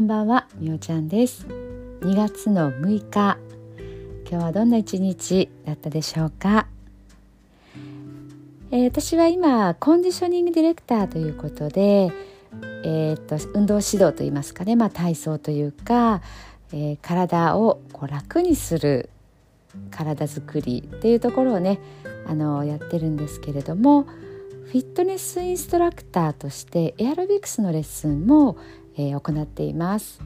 こんばんはみおちゃんです。2月の6日今日はどんな一日だったでしょうか、えー、私は今コンディショニングディレクターということでえー、っと運動指導といいますかね、まあ、体操というか、えー、体をこう楽にする体づくりっていうところをねあのやってるんですけれどもフィットネスインストラクターとしてエアロビクスのレッスンも、えー、行っています。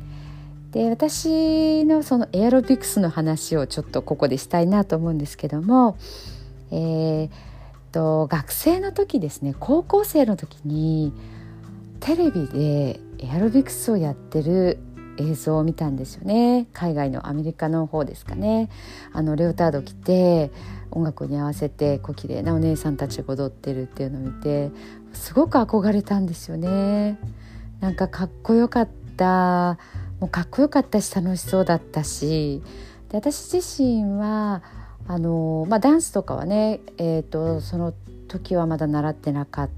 で私のそのエアロビクスの話をちょっとここでしたいなと思うんですけども、えー、と学生の時ですね高校生の時にテレビでエアロビクスをやってる映像を見たんですよね海外のアメリカの方ですかねあのレオタード着て音楽に合わせてこう綺麗なお姉さんたちが踊ってるっていうのを見てすごく憧れたんですよね。なんかかっこよかった。もうかっこよかったし楽しそうだったし。で私自身はあの、まあ、ダンスとかはね、えーと、その時はまだ習ってなかった。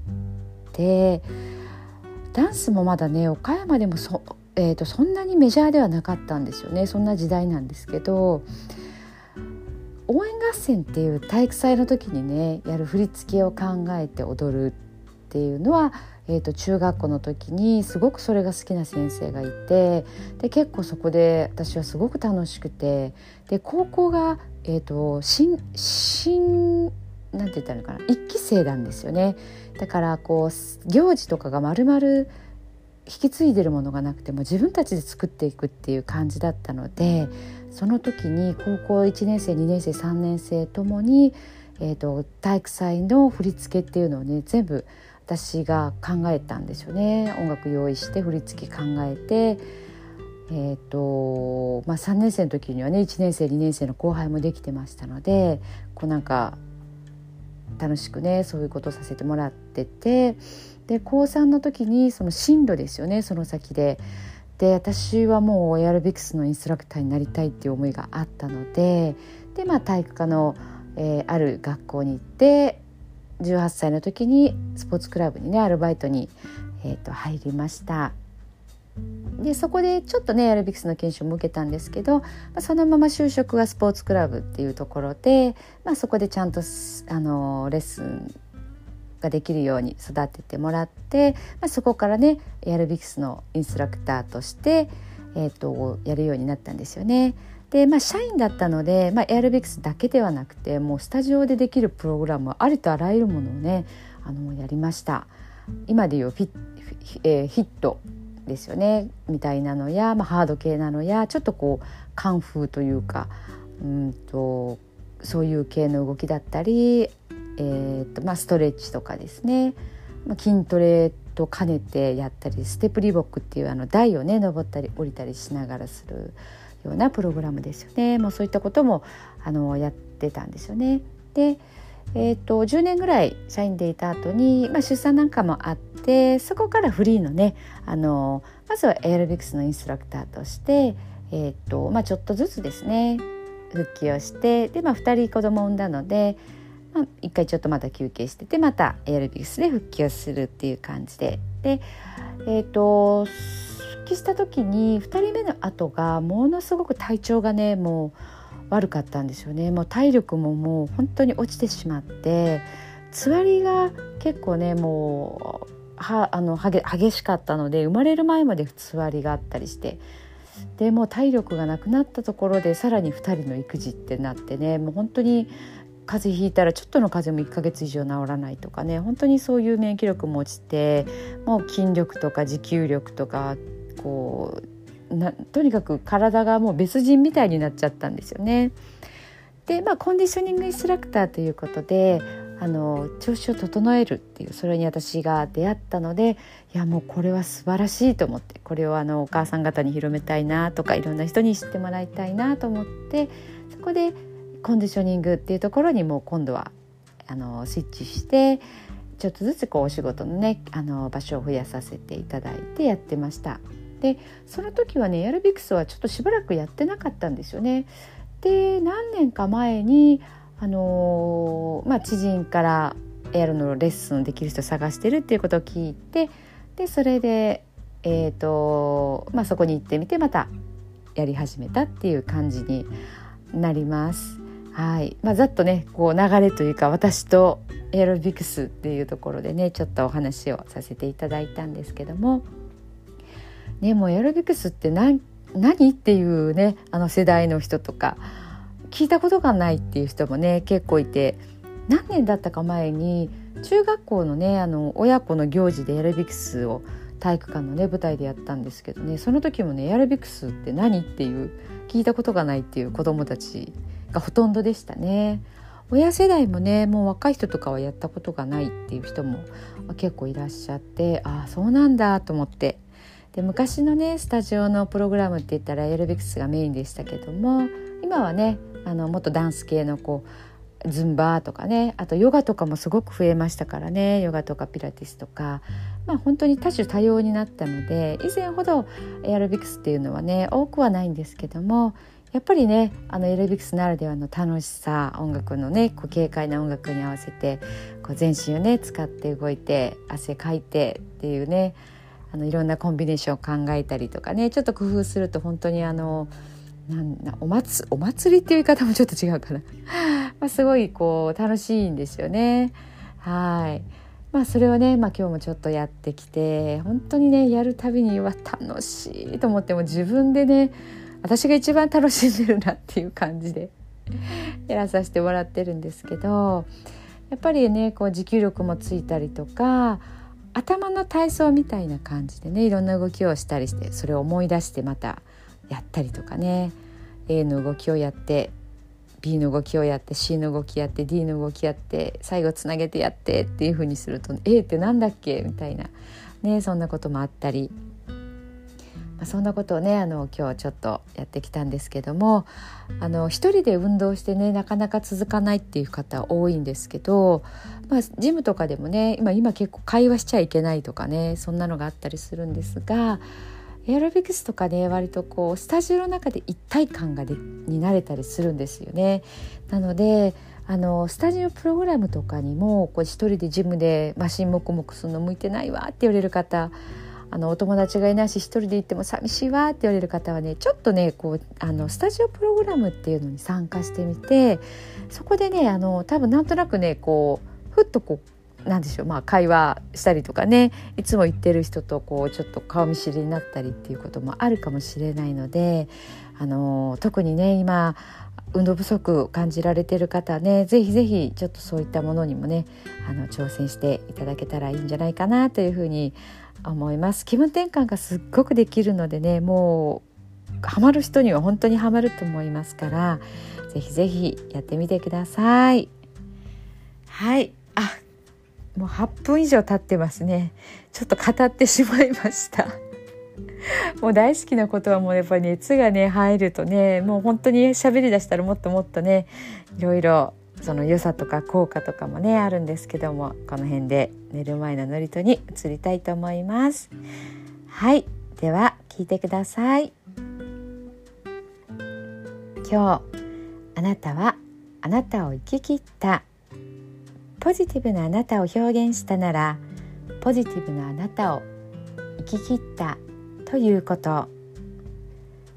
ダンスもまだね岡山でもそ,、えーとそんなにメジャーではなかったんですよね。そんな時代なんですけど応援合戦っていう体育祭の時にねやる振り付けを考えて踊るっっていうのは、えーと、中学校の時にすごくそれが好きな先生がいてで結構そこで私はすごく楽しくてで高校が、えーと、新新なんて言ったらいいのかな1期生なんですよね。だからこう行事とかがまるまる引き継いでるものがなくても自分たちで作っていくっていう感じだったのでその時に高校1年生2年生3年生ともに、えーと、体育祭の振り付けっていうのをね全部私が考えたんですよね音楽用意して振り付け考えて。えーとまあ、3年生の時にはね1年生2年生の後輩もできてましたのでこうなんか楽しくねそういうことをさせてもらっててで高3の時にその進路ですよねその先で。で私はもうエアロビクスのインストラクターになりたいっていう思いがあったのでで、まあ、体育科の、えー、ある学校に行って18歳の時にスポーツクラブにねアルバイトに、えーと、入りました。でそこでちょっとねエアロビクスの研修も受けたんですけど、まあ、そのまま就職はスポーツクラブっていうところで、まあ、そこでちゃんとあのレッスンができるように育ててもらって、まあ、そこからねエアロビクスのインストラクターとして、えーと、やるようになったんですよね。でまあ、社員だったので、まあ、エアロビクスだけではなくてもうスタジオでできるプログラムありとあらゆるものをねあのやりました。今でいうフィ,、えー、ヒットですよねみたいなのや、まあ、ハード系なのやちょっとこうカンフーというかうんとそういう系の動きだったりえーとまあ、ストレッチとかですね、まあ、筋トレと兼ねてやったりステップリボックっていうあの台をね登ったり降りたりしながらするようなプログラムですよねもうそういったこともあのやってたんですよね。でえーと、10年ぐらい社員でいた後に、まあ、出産なんかもあってそこからフリーのねあのまずはエアロビクスのインストラクターとして、えーとまあ、ちょっとずつですね復帰をしてで、まあ、2人子供を産んだのでまあ、一回ちょっとまた休憩しててまたエアロビクスで復帰をするっていう感じででえ、ー、と帰した時に2人目の後がものすごく体調がねもう悪かったんですよね。もう体力ももう本当に落ちてしまってつわりが結構ねもうはあの激しかったので生まれる前までつわりがあったりしてでもう体力がなくなったところでさらに2人の育児ってなってねもう本当に風邪ひいたらちょっとの風邪も1ヶ月以上治らないとかね本当にそういう免疫力も落ちてもう筋力とか持久力とかこうなとにかく体がもう別人みたいになっちゃったんですよね。でまあコンディショニングインストラクターということであの調子を整えるっていうそれに私が出会ったのでいやもうこれは素晴らしいと思ってこれをあのお母さん方に広めたいなとかいろんな人に知ってもらいたいなと思ってそこでコンディショニングっていうところにもう今度はあのスイッチしてちょっとずつこうお仕事のねあの場所を増やさせていただいてやってました。でその時はねエアロビクスはちょっとしばらくやってなかったんですよね。で何年か前にあのまあ、知人からエアロのレッスンできる人探してるっていうことを聞いてでそれでえーとまあ、そこに行ってみてまたやり始めたっていう感じになります。はいまあ、ざっとねこう流れというか私とエアロビクスっていうところでねちょっとお話をさせていただいたんですけども、ね、もうエアロビクスって何何っていうねあの世代の人とか聞いたことがないっていう人もね結構いて何年だったか前に中学校のねあの親子の行事でエアロビクスを体育館のね舞台でやったんですけどねその時もねエアロビクスって何っていう聞いたことがないっていう子どもたちがほとんどでしたね。親世代もねもう若い人とかはやったことがないっていう人も結構いらっしゃってああそうなんだと思ってで昔のねスタジオのプログラムって言ったらエアロビクスがメインでしたけども今はねあのもっとダンス系のこうズンバーとかねあとヨガとかもすごく増えましたからねヨガとかピラティスとか。まあ本当に多種多様になったので以前ほどエアロビクスっていうのはね多くはないんですけどもやっぱりねあのエレビクスならではの楽しさ音楽のねこう軽快な音楽に合わせてこう全身をね使って動いて汗かいてっていうねあのいろんなコンビネーションを考えたりとかねちょっと工夫すると本当にあのなんお祭お祭りっていう言い方もちょっと違うかな まあすごいこう楽しいんですよね。はいまあそれをね、まあ、今日もちょっとやってきて本当にねやるたびには楽しいと思っても自分でね私が一番楽しんでるなっていう感じで やらさせてもらってるんですけどやっぱりねこう持久力もついたりとか頭の体操みたいな感じでねいろんな動きをしたりしてそれを思い出してまたやったりとかね。A の動きをやって B の動きをやって C の動きやって D の動きやって最後つなげてやってっていう風にすると A って何だっけみたいなねそんなこともあったり。まあ、そんなことをねあの今日ちょっとやってきたんですけどもあの一人で運動してねなかなか続かないっていう方多いんですけど、まあ、ジムとかでもね今今結構会話しちゃいけないとかねそんなのがあったりするんですがエアロビクスとかね割とこうスタジオの中で一体感がでになれたりするんですよね。なのであのスタジオプログラムとかにもこう一人でジムでマシンもくもくするの向いてないわって言われる方あのお友達がいないし一人で行っても寂しいわって言われる方はねちょっとねこうあのスタジオプログラムっていうのに参加してみてそこでねあの多分なんとなくねこうふっとこうなんでしょうまあ会話したりとかねいつも行ってる人とこうちょっと顔見知りになったりっていうこともあるかもしれないのであの特にね今運動不足感じられてる方ねぜひぜひちょっとそういったものにもねあの挑戦していただけたらいいんじゃないかなというふうに思います。気分転換がすっごくできるのでねもうハマる人には本当にハマると思いますからぜひぜひやってみてください。はい。あもう8分以上経ってますね。ちょっと語ってしまいました。もう大好きなことはもうやっぱり熱がね入るとねもう本当に喋りだしたらもっともっとねいろいろその良さとか効果とかもねあるんですけどもこの辺で寝る前の祝詞に移りたいと思います。はい。では聞いてください。今日あなたはあなたを生き切った。ポジティブなあなたを表現したならポジティブなあなたを生き切った。ということ。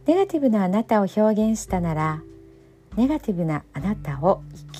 ネガティブなあなたを表現したならネガティブなあなたを生き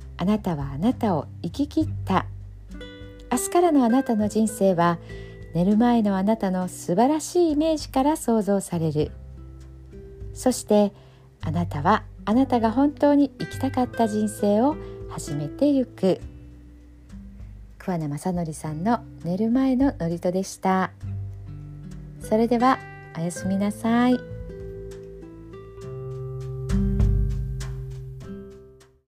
あなたはあなたを生き切った。明日からのあなたの人生は寝る前のあなたの素晴らしいイメージから想像される。そしてあなたはあなたが本当に生きたかった人生を始めてゆく。桑名正則さんの寝る前の祝詞でした。それではおやすみなさい。